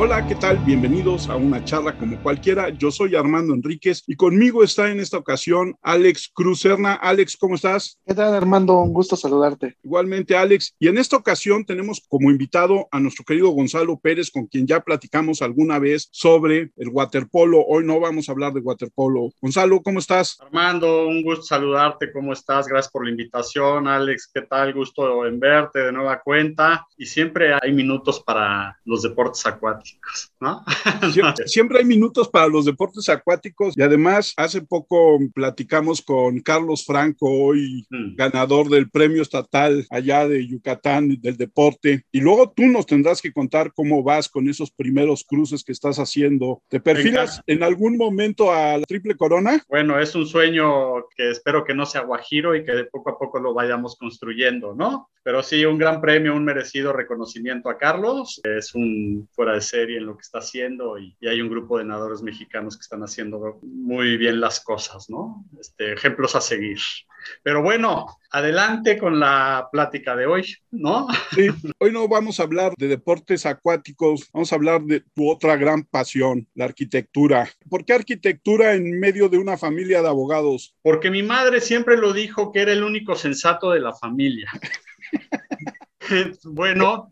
Hola, ¿qué tal? Bienvenidos a una charla como cualquiera. Yo soy Armando Enríquez y conmigo está en esta ocasión Alex Cruzerna. Alex, ¿cómo estás? ¿Qué tal, Armando? Un gusto saludarte. Igualmente, Alex. Y en esta ocasión tenemos como invitado a nuestro querido Gonzalo Pérez, con quien ya platicamos alguna vez sobre el waterpolo. Hoy no vamos a hablar de waterpolo. Gonzalo, ¿cómo estás? Armando, un gusto saludarte. ¿Cómo estás? Gracias por la invitación. Alex, ¿qué tal? Gusto en verte de nueva cuenta. Y siempre hay minutos para los deportes acuáticos. ¿No? Siempre, hay minutos para los deportes acuáticos y además hace poco platicamos con Carlos Franco, hoy mm. ganador del premio estatal allá de Yucatán del deporte. Y luego tú nos tendrás que contar cómo vas con esos primeros cruces que estás haciendo. ¿Te perfilas en algún momento a la triple corona? Bueno, es un sueño que espero que no sea guajiro y que poco a poco lo vayamos construyendo, ¿no? Pero sí, un gran premio, un merecido reconocimiento a Carlos. Es un fuera de serie en lo que está haciendo y, hay un grupo de nadadores mexicanos que están haciendo muy bien las cosas, ¿no? Este, ejemplos a seguir. Pero bueno, adelante con la plática de hoy, ¿no? Sí, hoy no vamos a hablar de deportes acuáticos, vamos a hablar de tu otra gran pasión, la arquitectura. ¿Por qué arquitectura en medio de una familia de abogados? Porque mi madre siempre lo dijo que era el único sensato de la familia. bueno,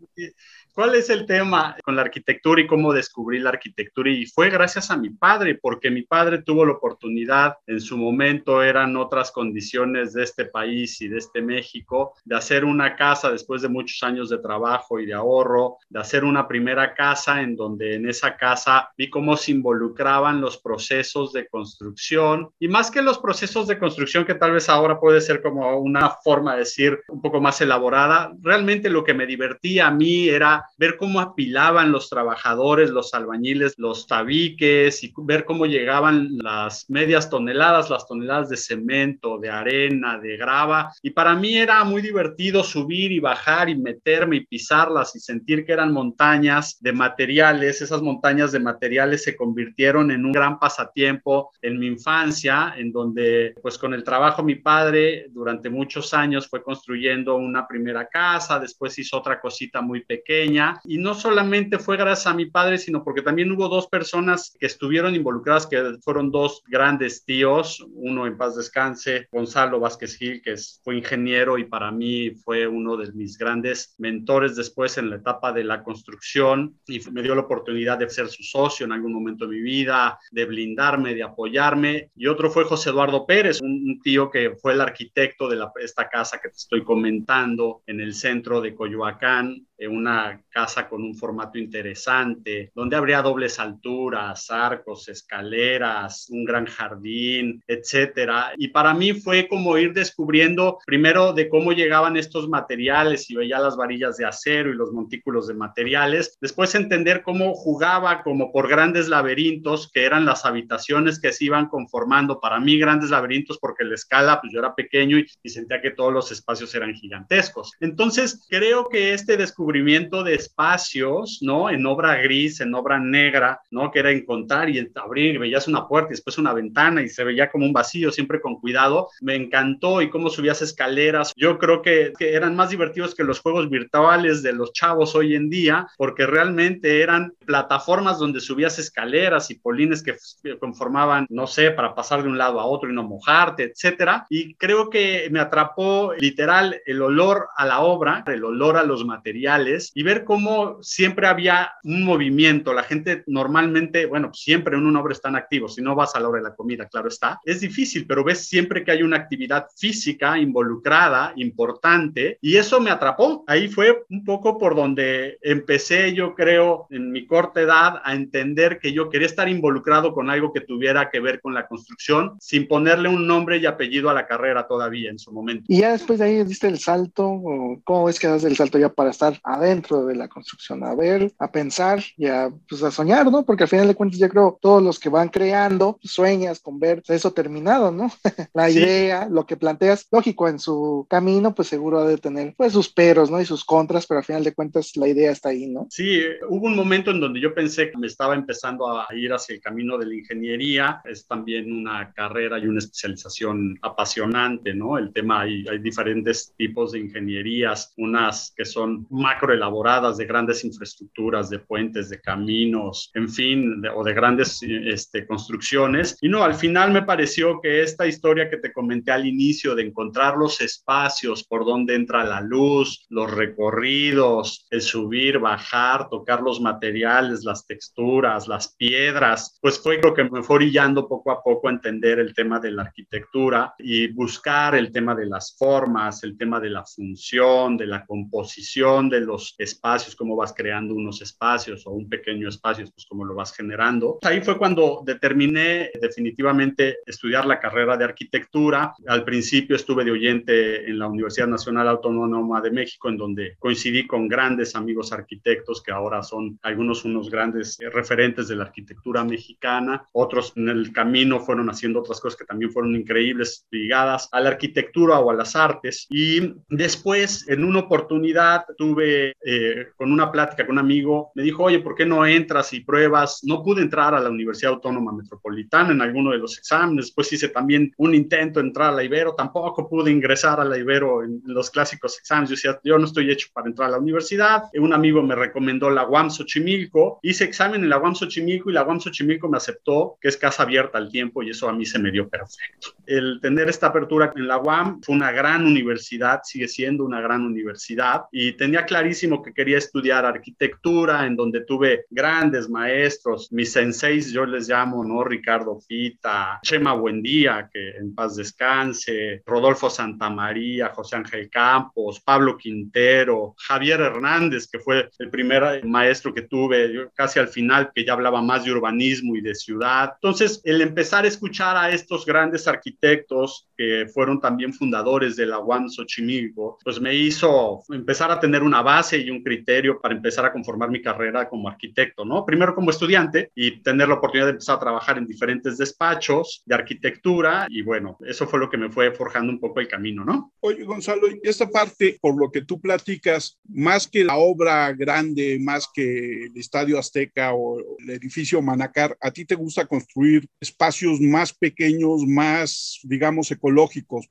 ¿Cuál es el tema con la arquitectura y cómo descubrí la arquitectura? Y fue gracias a mi padre, porque mi padre tuvo la oportunidad, en su momento eran otras condiciones de este país y de este México, de hacer una casa después de muchos años de trabajo y de ahorro, de hacer una primera casa en donde en esa casa vi cómo se involucraban los procesos de construcción y más que los procesos de construcción que tal vez ahora puede ser como una forma de decir un poco más elaborada, realmente lo que me divertía a mí era ver cómo apilaban los trabajadores, los albañiles, los tabiques y ver cómo llegaban las medias toneladas, las toneladas de cemento, de arena, de grava. Y para mí era muy divertido subir y bajar y meterme y pisarlas y sentir que eran montañas de materiales. Esas montañas de materiales se convirtieron en un gran pasatiempo en mi infancia, en donde pues con el trabajo mi padre durante muchos años fue construyendo una primera casa, después hizo otra cosita muy pequeña y no solamente fue gracias a mi padre, sino porque también hubo dos personas que estuvieron involucradas, que fueron dos grandes tíos, uno en paz descanse, Gonzalo Vázquez Gil, que fue ingeniero y para mí fue uno de mis grandes mentores después en la etapa de la construcción y me dio la oportunidad de ser su socio en algún momento de mi vida, de blindarme, de apoyarme. Y otro fue José Eduardo Pérez, un, tío que fue el arquitecto de esta casa que te estoy comentando en el centro de Coyoacán, una casa con un formato interesante, donde habría dobles alturas, arcos, escaleras, un gran jardín, etcétera. Y para mí fue como ir descubriendo primero de cómo llegaban estos materiales y veía las varillas de acero y los montículos de materiales, después entender cómo jugaba como por grandes laberintos que eran las habitaciones que se iban conformando, para mí grandes laberintos porque la escala, pues yo era pequeño y, y sentía que todos los espacios eran gigantescos. Entonces, creo que este descubrimiento descubrimiento de espacios, ¿no? En obra gris, en obra negra, ¿no? Que era encontrar y abrir, veías una puerta y después una ventana y se veía como un vacío, siempre con cuidado. Me encantó y cómo subías escaleras. Yo creo que, que eran más divertidos que los juegos virtuales de los chavos hoy en día, porque realmente eran plataformas donde subías escaleras y polines que conformaban, no sé, para pasar de un lado a otro y no mojarte, etcétera. Y creo que me atrapó literal el olor a la obra, el olor a los materiales y ver cómo siempre había un movimiento. La gente normalmente, bueno, siempre en una obra están activos. Si no vas a la hora de la comida, claro está. Es difícil, pero ves siempre que hay una actividad física involucrada, importante, y eso me atrapó. Ahí fue un poco por donde empecé, yo creo, en mi corta edad, a entender que yo quería estar involucrado con algo que tuviera que ver con la construcción, sin ponerle un nombre y apellido a la carrera todavía en su momento. Y ya después de ahí diste el salto, ¿cómo es que das el salto ya para estar adentro de la construcción, a ver, a pensar y a, pues, a soñar, ¿no? Porque al final de cuentas yo creo todos los que van creando sueñas con ver eso terminado, ¿no? la idea, lo que planteas, lógico, en su camino, pues seguro ha de tener pues sus peros, ¿no? Y sus contras, pero al final de cuentas la idea está ahí, ¿no? Sí, hubo un momento en donde yo pensé que me estaba empezando a ir hacia el camino de la ingeniería, es también una carrera y una especialización apasionante, ¿no? El tema, hay, hay diferentes tipos de ingenierías, unas que son más macro elaboradas de grandes infraestructuras, de puentes, de caminos, en fin, o de grandes este, construcciones. Y no, al final me pareció que esta historia que te comenté al inicio de encontrar los espacios por donde entra la luz, los recorridos, el subir, bajar, tocar los materiales, las texturas, las piedras, pues fue lo que me fue orillando poco a poco a entender el tema de la arquitectura y buscar el tema de las formas, el tema de la función, de la composición de los espacios, cómo vas creando unos espacios o un pequeño espacio, pues cómo lo vas generando. Ahí fue cuando determiné definitivamente estudiar la carrera de arquitectura. Al principio estuve de oyente en la Universidad Nacional Autónoma de México, en donde coincidí con grandes amigos arquitectos que ahora son algunos unos grandes referentes de la arquitectura mexicana. Otros en el camino fueron haciendo otras cosas que también fueron increíbles, ligadas a la arquitectura o a las artes. Y después, en una oportunidad, tuve eh, con una plática con un amigo, me dijo, oye, ¿por qué no entras y pruebas? No pude entrar a la Universidad Autónoma Metropolitana en alguno de los exámenes. Después hice también un intento de entrar a la Ibero. Tampoco pude ingresar a la Ibero en los clásicos exámenes. Yo decía, yo no estoy hecho para entrar a la universidad. Un amigo me recomendó la UAM Xochimilco. Hice examen en la UAM Xochimilco y la UAM Xochimilco me aceptó, que es casa abierta al tiempo y eso a mí se me dio perfecto. El tener esta apertura en la UAM fue una gran universidad, sigue siendo una gran universidad y tenía clarísimo que quería estudiar arquitectura, en donde tuve grandes maestros, mis senseis yo les llamo, ¿no? Ricardo Fita, Chema Buendía, que en paz descanse, Rodolfo Santamaría, José Ángel Campos, Pablo Quintero, Javier Hernández, que fue el primer maestro que tuve, yo casi al final, que ya hablaba más de urbanismo y de ciudad. Entonces, el empezar a escuchar a estos grandes arquitectos que fueron también fundadores de la UAM Xochimilco, pues me hizo empezar a tener una base y un criterio para empezar a conformar mi carrera como arquitecto, ¿no? Primero como estudiante y tener la oportunidad de empezar a trabajar en diferentes despachos de arquitectura y bueno, eso fue lo que me fue forjando un poco el camino, ¿no? Oye, Gonzalo, y esta parte, por lo que tú platicas, más que la obra grande, más que el Estadio Azteca o el edificio Manacar, ¿a ti te gusta construir espacios más pequeños, más, digamos,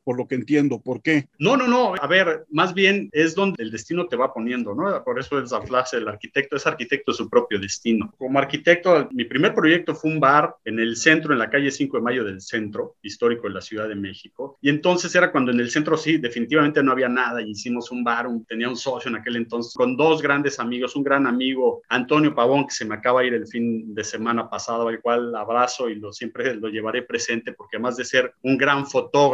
por lo que entiendo? ¿Por qué? No, no, no. A ver, más bien es donde el destino te va poniendo, ¿no? Por eso es la frase, el arquitecto es arquitecto de su propio destino. Como arquitecto, mi primer proyecto fue un bar en el centro, en la calle 5 de Mayo del centro histórico de la Ciudad de México. Y entonces era cuando en el centro sí, definitivamente no había nada y hicimos un bar, tenía un socio en aquel entonces con dos grandes amigos, un gran amigo, Antonio Pavón, que se me acaba de ir el fin de semana pasado, al cual abrazo y lo siempre lo llevaré presente porque además de ser un gran fotógrafo,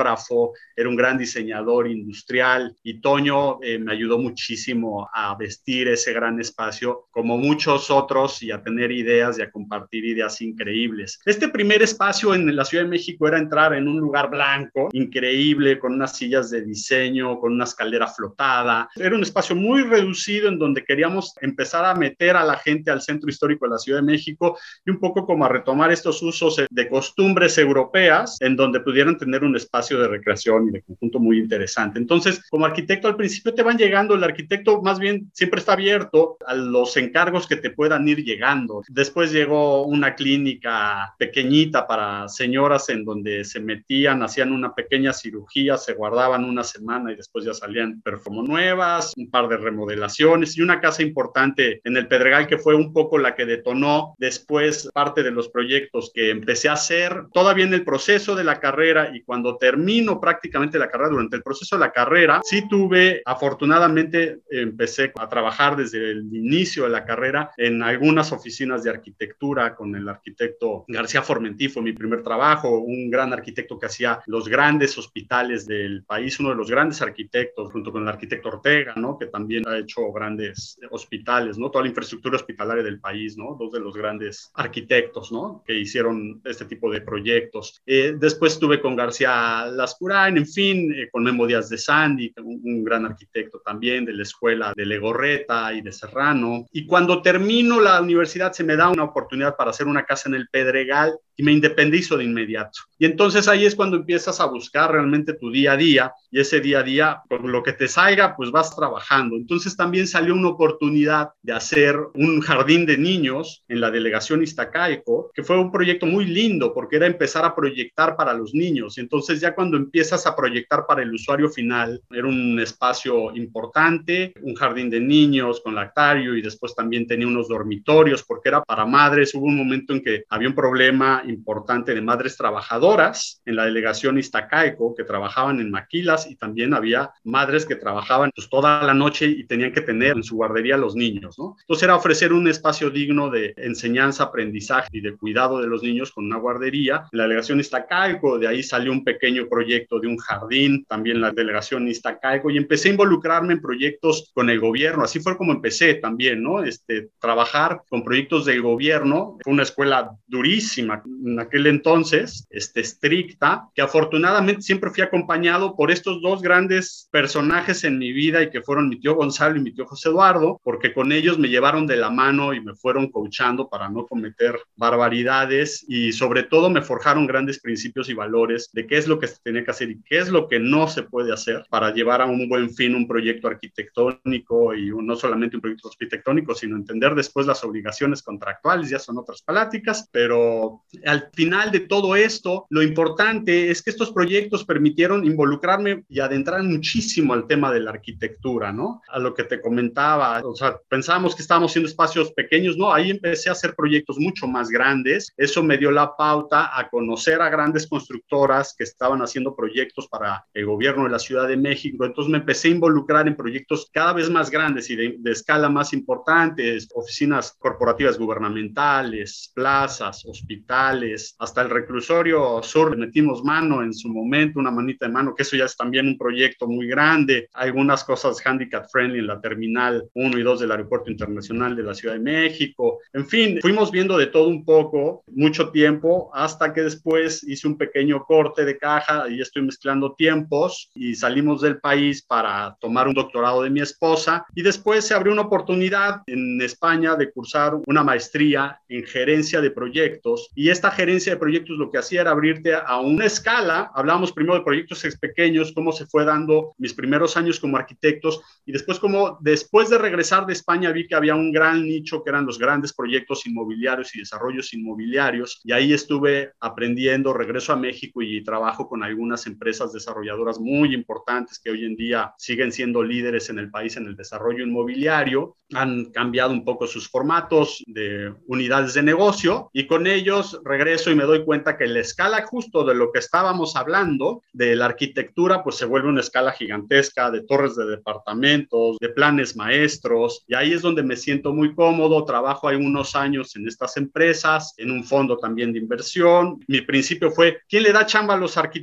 era un gran diseñador industrial y Toño eh, me ayudó muchísimo a vestir ese gran espacio como muchos otros y a tener ideas y a compartir ideas increíbles. Este primer espacio en la Ciudad de México era entrar en un lugar blanco, increíble, con unas sillas de diseño, con una escalera flotada. Era un espacio muy reducido en donde queríamos empezar a meter a la gente al centro histórico de la Ciudad de México y un poco como a retomar estos usos de costumbres europeas en donde pudieran tener un espacio de recreación y de conjunto muy interesante. Entonces, como arquitecto al principio te van llegando, el arquitecto más bien siempre está abierto a los encargos que te puedan ir llegando. Después llegó una clínica pequeñita para señoras en donde se metían, hacían una pequeña cirugía, se guardaban una semana y después ya salían perfumo nuevas, un par de remodelaciones y una casa importante en el Pedregal que fue un poco la que detonó después parte de los proyectos que empecé a hacer todavía en el proceso de la carrera y cuando termino prácticamente la carrera, durante el proceso de la carrera, sí tuve, afortunadamente, empecé a trabajar desde el inicio de la carrera en algunas oficinas de arquitectura con el arquitecto García Formentí, fue mi primer trabajo, un gran arquitecto que hacía los grandes hospitales del país, uno de los grandes arquitectos, junto con el arquitecto Ortega, ¿no? Que también ha hecho grandes hospitales, ¿no? Toda la infraestructura hospitalaria del país, ¿no? Dos de los grandes arquitectos, ¿no? Que hicieron este tipo de proyectos. Eh, después estuve con García Lascurain, en fin, eh, con Memo Díaz de Sandy, un, gran arquitecto también de la escuela de Legorreta y de Serrano. Y cuando termino la universidad se me da una oportunidad para hacer una casa en el Pedregal y me independizo de inmediato. Y entonces ahí es cuando empiezas a buscar realmente tu día a día y ese día a día, con lo que te salga, pues vas trabajando. Entonces también salió una oportunidad de hacer un jardín de niños en la delegación Iztacalco, que fue un proyecto muy lindo porque era empezar a proyectar para los niños. Y entonces ya cuando empiezas a proyectar para el usuario final, era un espacio importante, un jardín de niños con lactario y después también tenía unos dormitorios porque era para madres. Hubo un momento en que había un problema importante de madres trabajadoras en la delegación Iztacaico que trabajaban en maquilas y también había madres que trabajaban pues, toda la noche y tenían que tener en su guardería a los niños, ¿no? Entonces era ofrecer un espacio digno de enseñanza, aprendizaje y de cuidado de los niños con una guardería. En la delegación Iztacaico, de ahí salió un pequeño proyecto de un jardín, también la delegación Iztacaico, y empecé a involucrarme en proyectos con el gobierno. Así fue como empecé también, ¿no? Este, trabajar con proyectos del gobierno. Fue una escuela durísima en aquel entonces, este, estricta, que afortunadamente siempre fui acompañado por estos dos grandes personajes en mi vida y que fueron mi tío Gonzalo y mi tío José Eduardo, porque con ellos me llevaron de la mano y me fueron coachando para no cometer barbaridades y sobre todo me forjaron grandes principios y valores de qué es lo que se tenía que hacer y qué es lo que no se puede hacer para llevar a un buen fin un proyecto arquitectónico y no solamente un proyecto arquitectónico, sino entender después las obligaciones contractuales, ya son otras pláticas, pero al final de todo esto, lo importante es que estos proyectos permitieron involucrarme y adentrar muchísimo al tema de la arquitectura, ¿no? A lo que te comentaba, o sea, pensábamos que estábamos haciendo espacios pequeños, ¿no? Ahí empecé a hacer proyectos mucho más grandes, eso me dio la pauta a conocer a grandes constructoras que estaban haciendo proyectos para el gobierno de la Ciudad de México, entonces me empecé a involucrar en proyectos cada vez más grandes y de, escala más importantes, oficinas corporativas gubernamentales, plazas, hospitales, hasta el reclusorio sur. Metimos mano en su momento, una manita de mano, que eso ya es también un proyecto muy grande, algunas cosas handicap friendly en la terminal 1 y 2 del Aeropuerto Internacional de la Ciudad de México, en fin, fuimos viendo de todo un poco, mucho tiempo, hasta que después hice un pequeño corte de caja y estoy mezclando tiempos y salimos del país para tomar un doctorado de mi esposa. Y después se abrió una oportunidad en España de cursar una maestría en gerencia de proyectos. Y esta gerencia de proyectos lo que hacía era abrirte a una escala, hablábamos primero de proyectos pequeños, cómo se fue dando mis primeros años como arquitectos. Y después como después de regresar de España vi que había un gran nicho que eran los grandes proyectos inmobiliarios y desarrollos inmobiliarios. Y ahí estuve aprendiendo, regreso a México y trabajo con algunas empresas desarrolladoras muy importantes que hoy en día siguen siendo líderes en el país en el desarrollo inmobiliario. Han cambiado un poco sus formatos de unidades de negocio y con ellos regreso y me doy cuenta que la escala justo de lo que estábamos hablando de la arquitectura pues se vuelve una escala gigantesca de torres de departamentos, de planes maestros y ahí es donde me siento muy cómodo. Trabajo hay unos años en estas empresas, en un fondo también de inversión. Mi principio fue, ¿quién le da chamba a los arquitectos?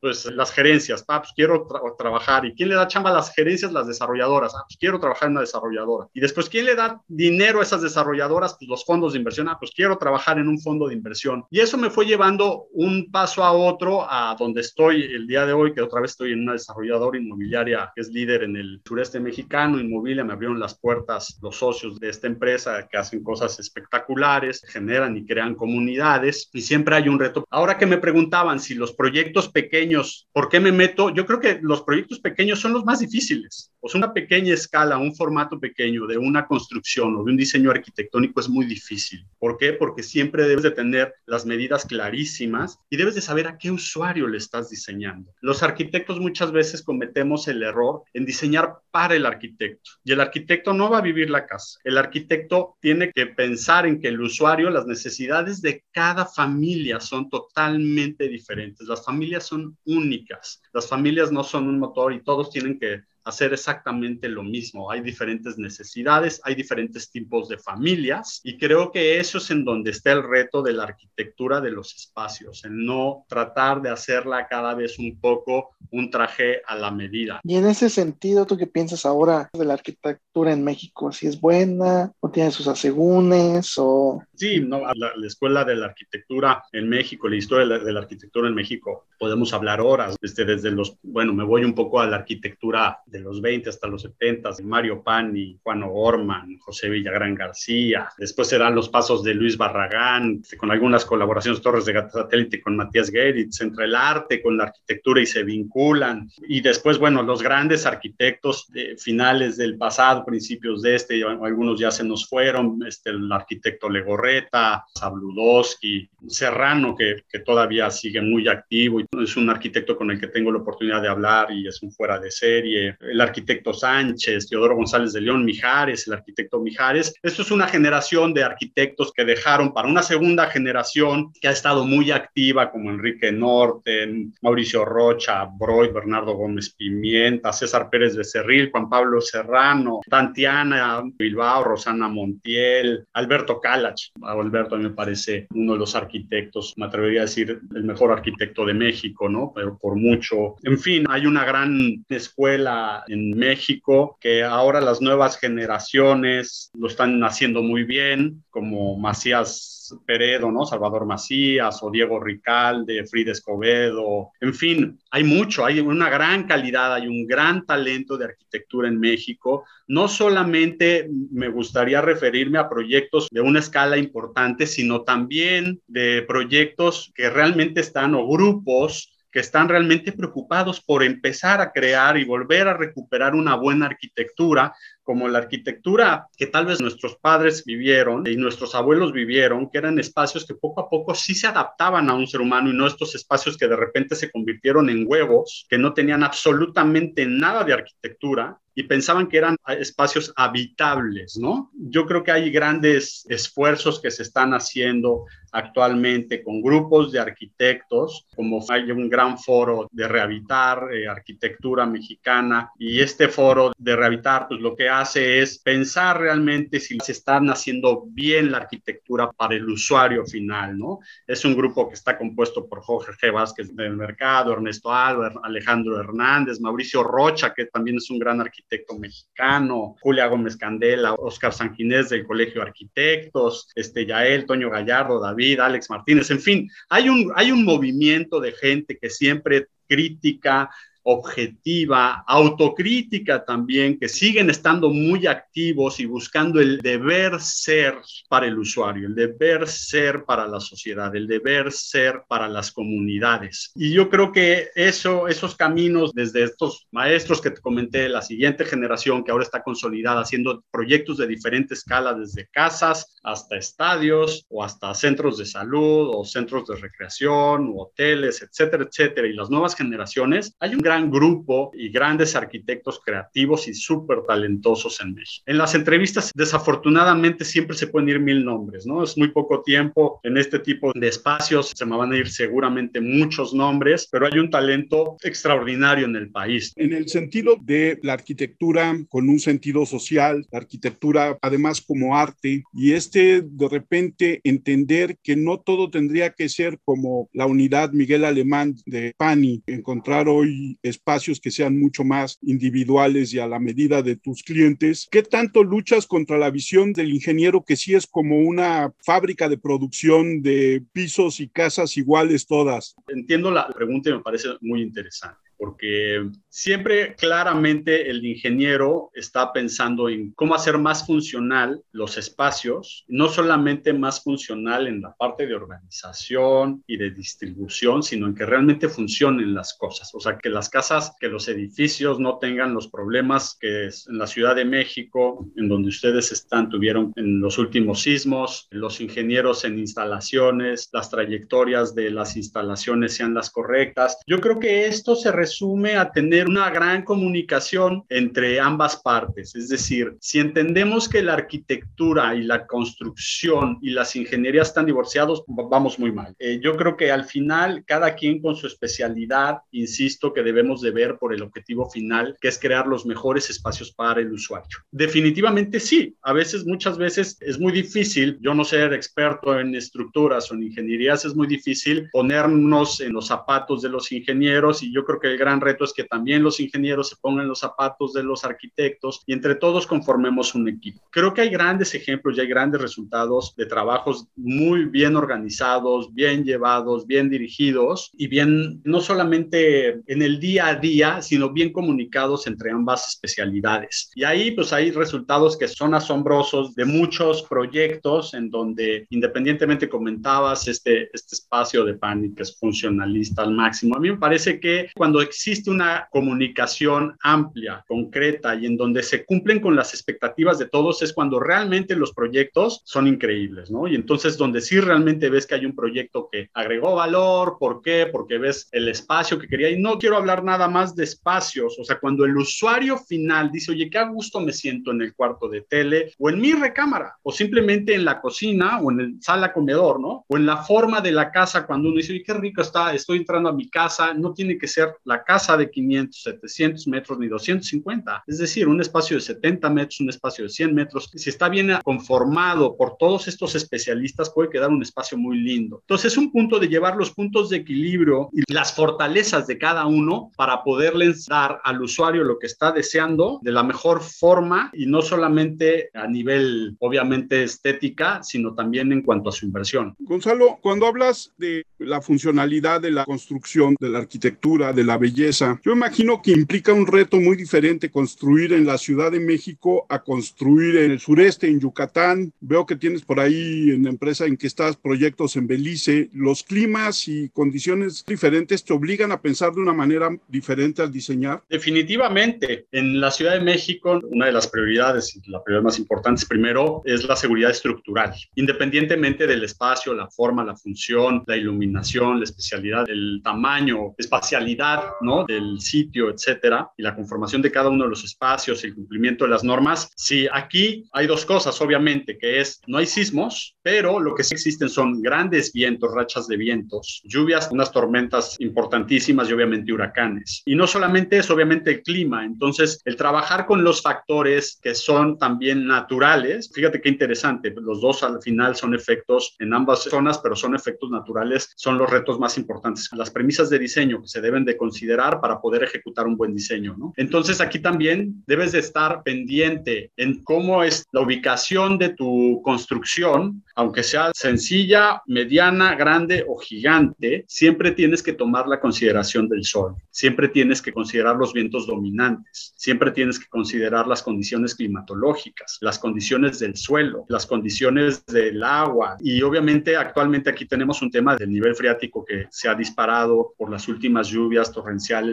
Pues las gerencias, ah, pues quiero trabajar. ¿Y quién le da chamba a las gerencias? Las desarrolladoras, ah, pues quiero trabajar en una desarrolladora. Y después, ¿quién le da dinero a esas desarrolladoras? Pues los fondos de inversión, ah, pues quiero trabajar en un fondo de inversión. Y eso me fue llevando un paso a otro a donde estoy el día de hoy, que otra vez estoy en una desarrolladora inmobiliaria que es líder en el sureste mexicano, inmobiliaria, me abrieron las puertas los socios de esta empresa que hacen cosas espectaculares, generan y crean comunidades y siempre hay un reto. Ahora que me preguntaban si los proyectos pequeños, ¿por qué me meto? Yo creo que los proyectos pequeños son los más difíciles. O sea, una pequeña escala, un formato pequeño de una construcción o de un diseño arquitectónico es muy difícil. ¿Por qué? Porque siempre debes de tener las medidas clarísimas y debes de saber a qué usuario le estás diseñando. Los arquitectos muchas veces cometemos el error en diseñar para el arquitecto y el arquitecto no va a vivir la casa. El arquitecto tiene que pensar en que el usuario, las necesidades de cada familia son totalmente diferentes. Las familias son únicas. Las familias no son un motor y todos tienen que hacer exactamente lo mismo. Hay diferentes necesidades, hay diferentes tipos de familias y creo que eso es en donde está el reto de la arquitectura de los espacios, en no tratar de hacerla cada vez un poco un traje a la medida. Y en ese sentido, ¿tú qué piensas ahora de la arquitectura en México? ¿Si es buena o tiene sus asegúnes o...? Sí, no, la, escuela de la arquitectura en México, la historia de la, arquitectura en México, podemos hablar horas, desde, desde los, bueno, me voy un poco a la arquitectura de los 20 hasta los 70, Mario Pani, Juan O'Gorman, José Villagrán García. Después serán los pasos de Luis Barragán, con algunas colaboraciones Torres de Satélite con Matías Geritz, entre el arte con la arquitectura y se vinculan. Y después, bueno, los grandes arquitectos de finales del pasado, principios de este, algunos ya se nos fueron, este, el arquitecto Legorreta, Sabludowski, Serrano, que, que todavía sigue muy activo y es un arquitecto con el que tengo la oportunidad de hablar y es un fuera de serie. El arquitecto Sánchez, Teodoro González de León, Mijares, el arquitecto Mijares. Esto es una generación de arquitectos que dejaron para una segunda generación que ha estado muy activa, como Enrique Norten, Mauricio Rocha, Broy, Bernardo Gómez Pimienta, César Pérez Becerril, Juan Pablo Serrano, Tantiana Bilbao, Rosana Montiel, Alberto Calach. Alberto me parece uno de los arquitectos, me atrevería a decir, el mejor arquitecto de México, ¿no? Pero por mucho. En fin, hay una gran escuela en México que ahora las nuevas generaciones lo están haciendo muy bien, como Macías Peredo, ¿no? Salvador Macías o Diego Ricalde, Frida Escobedo, en fin, hay mucho, hay una gran calidad, hay un gran talento de arquitectura en México. No solamente me gustaría referirme a proyectos de una escala importante, sino también de proyectos que realmente están o grupos que están realmente preocupados por empezar a crear y volver a recuperar una buena arquitectura, como la arquitectura que tal vez nuestros padres vivieron y nuestros abuelos vivieron, que eran espacios que poco a poco sí se adaptaban a un ser humano y no estos espacios que de repente se convirtieron en huevos, que no tenían absolutamente nada de arquitectura y pensaban que eran espacios habitables, ¿no? Yo creo que hay grandes esfuerzos que se están haciendo actualmente con grupos de arquitectos, como hay un gran foro de Rehabitar, eh, arquitectura mexicana, y este foro de Rehabitar, pues lo que hace es pensar realmente si se están haciendo bien la arquitectura para el usuario final, ¿no? Es un grupo que está compuesto por Jorge. Vázquez del Mercado, Ernesto Álvarez, Alejandro Hernández, Mauricio Rocha, que también es un gran arquitecto mexicano, Julia Gómez Candela, Oscar Sanquinés del Colegio de Arquitectos, este, Yael, Toño Gallardo, David Alex Martínez, en fin, hay un, hay un movimiento de gente que siempre crítica objetiva, autocrítica también, que siguen estando muy activos y buscando el deber ser para el usuario, el deber ser para la sociedad, el deber ser para las comunidades. Y yo creo que eso, esos caminos desde estos maestros que te comenté, la siguiente generación que ahora está consolidada haciendo proyectos de diferente escala, desde casas hasta estadios o hasta centros de salud o centros de recreación o hoteles, etcétera, etcétera, y las nuevas generaciones, hay un gran grupo y grandes arquitectos creativos y súper talentosos en México. En las entrevistas, desafortunadamente, siempre se pueden ir mil nombres, ¿no? Es muy poco tiempo en este tipo de espacios, se me van a ir seguramente muchos nombres, pero hay un talento extraordinario en el país. En el sentido de la arquitectura con un sentido social, la arquitectura además como arte, y este de repente entender que no todo tendría que ser como la unidad Miguel Alemán de Pani, encontrar hoy espacios que sean mucho más individuales y a la medida de tus clientes. ¿Qué tanto luchas contra la visión del ingeniero que sí es como una fábrica de producción de pisos y casas iguales todas? Entiendo la pregunta y me parece muy interesante porque siempre claramente el ingeniero está pensando en cómo hacer más funcional los espacios, no solamente más funcional en la parte de organización y de distribución, sino en que realmente funcionen las cosas, o sea, que las casas, que los edificios no tengan los problemas que en la Ciudad de México, en donde ustedes están, tuvieron en los últimos sismos, los ingenieros en instalaciones, las trayectorias de las instalaciones sean las correctas. Yo creo que esto se resume a tener una gran comunicación entre ambas partes. Es decir, si entendemos que la arquitectura y la construcción y las ingenierías están divorciados, vamos muy mal. Eh, yo creo que al final, cada quien con su especialidad, insisto que debemos de ver por el objetivo final, que es crear los mejores espacios para el usuario. Definitivamente sí, a veces, muchas veces es muy difícil, yo no ser experto en estructuras o en ingenierías, es muy difícil ponernos en los zapatos de los ingenieros y yo creo que gran reto es que también los ingenieros se pongan los zapatos de los arquitectos y entre todos conformemos un equipo. Creo que hay grandes ejemplos y hay grandes resultados de trabajos muy bien organizados, bien llevados, bien dirigidos y bien, no solamente en el día a día, sino bien comunicados entre ambas especialidades. Y ahí pues hay resultados que son asombrosos de muchos proyectos en donde independientemente comentabas este, este espacio de es funcionalista al máximo. A mí me parece que cuando existe una comunicación amplia, concreta y en donde se cumplen con las expectativas de todos es cuando realmente los proyectos son increíbles, ¿no? Y entonces donde sí realmente ves que hay un proyecto que agregó valor, ¿por qué? Porque ves el espacio que quería y no quiero hablar nada más de espacios, o sea, cuando el usuario final dice, oye, qué a gusto me siento en el cuarto de tele o en mi recámara o simplemente en la cocina o en el sala comedor, ¿no? O en la forma de la casa cuando uno dice, oye, qué rico está, estoy entrando a mi casa, no tiene que ser la casa de 500, 700 metros ni 250, es decir, un espacio de 70 metros, un espacio de 100 metros, si está bien conformado por todos estos especialistas, puede quedar un espacio muy lindo. Entonces, es un punto de llevar los puntos de equilibrio y las fortalezas de cada uno para poderles dar al usuario lo que está deseando de la mejor forma y no solamente a nivel, obviamente, estética, sino también en cuanto a su inversión. Gonzalo, cuando hablas de la funcionalidad de la construcción, de la arquitectura, de la belleza, yo imagino que implica un reto muy diferente construir en la Ciudad de México a construir en el sureste, en Yucatán. Veo que tienes por ahí en la empresa en que estás proyectos en Belice. Los climas y condiciones diferentes te obligan a pensar de una manera diferente al diseñar. Definitivamente. En la Ciudad de México, una de las prioridades, la prioridad más importante primero, es la seguridad estructural. Independientemente del espacio, la forma, la función, la iluminación, la especialidad, el tamaño, espacialidad, ¿no? Del sitio, etcétera, y la conformación de cada uno de los espacios, el cumplimiento de las normas. Sí, aquí hay dos cosas, obviamente, que es, no hay sismos, pero lo que sí existen son grandes vientos, rachas de vientos, lluvias, unas tormentas importantísimas y obviamente huracanes. Y no solamente eso, obviamente el clima. Entonces, el trabajar con los factores que son también naturales, fíjate qué interesante, los dos al final son efectos en ambas zonas, pero son efectos naturales, son los retos más importantes. Las premisas de diseño que se deben de considerar para poder ejecutar un buen diseño. Entonces, aquí también debes de estar pendiente en cómo es la ubicación de tu construcción, aunque sea sencilla, mediana, grande o gigante, siempre tienes que tomar la consideración del sol, siempre tienes que considerar los vientos dominantes, siempre tienes que considerar las condiciones climatológicas, las condiciones del suelo, las condiciones del agua y obviamente actualmente aquí tenemos un tema del nivel freático que se ha disparado por las últimas lluvias torrenciales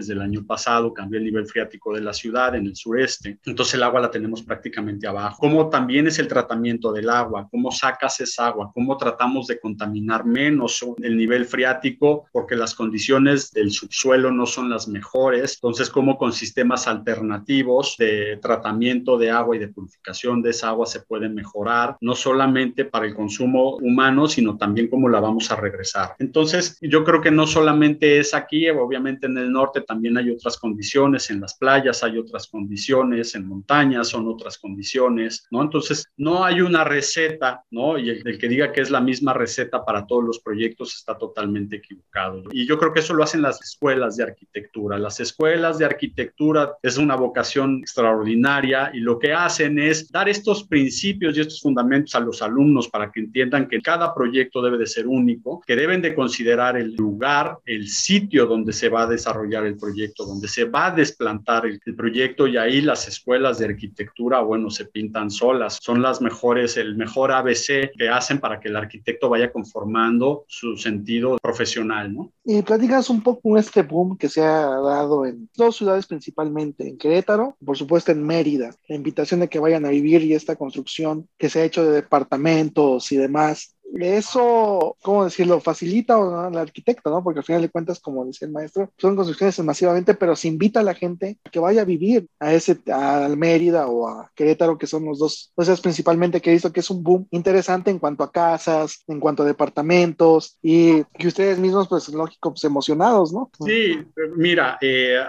del año pasado, cambió el nivel freático de la ciudad en el sureste, entonces el agua la tenemos prácticamente abajo. ¿Cómo también es el tratamiento del agua? ¿Cómo sacas esa agua? ¿Cómo tratamos de contaminar menos el nivel freático? Porque las condiciones del subsuelo no son las mejores, entonces cómo con sistemas alternativos de tratamiento de agua y de purificación de esa agua se pueden mejorar, no solamente para el consumo humano, sino también cómo la vamos a regresar. Entonces, yo creo que no solamente es aquí, obviamente en el norte también hay otras condiciones, en las playas hay otras condiciones, en montañas son otras condiciones, ¿no? Entonces, no hay una receta, ¿no? Y el, el que diga que es la misma receta para todos los proyectos está totalmente equivocado. Y yo creo que eso lo hacen las escuelas de arquitectura. Las escuelas de arquitectura es una vocación extraordinaria y lo que hacen es dar estos principios y estos fundamentos a los alumnos para que entiendan que cada proyecto debe de ser único, que deben de considerar el lugar, el sitio donde se va a desarrollar el proyecto, donde se va a desplantar el, proyecto y ahí las escuelas de arquitectura, bueno, se pintan solas, son las mejores, el mejor ABC que hacen para que el arquitecto vaya conformando su sentido profesional, ¿no? Y platicas un poco este boom que se ha dado en dos ciudades principalmente, en Querétaro, por supuesto en Mérida, la invitación de que vayan a vivir y esta construcción que se ha hecho de departamentos y demás eso, ¿cómo decirlo? Facilita al arquitecto, ¿no? Porque al final de cuentas, como decía el maestro, son construcciones masivamente, pero se invita a la gente a que vaya a vivir a ese, a Mérida o a Querétaro, que son los dos, o sea, principalmente que he visto que es un boom interesante en cuanto a casas, en cuanto a departamentos y que ustedes mismos, pues lógico, pues emocionados, ¿no? Sí, mira, eh,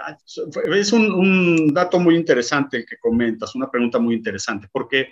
es un, un dato muy interesante que comentas, una pregunta muy interesante, porque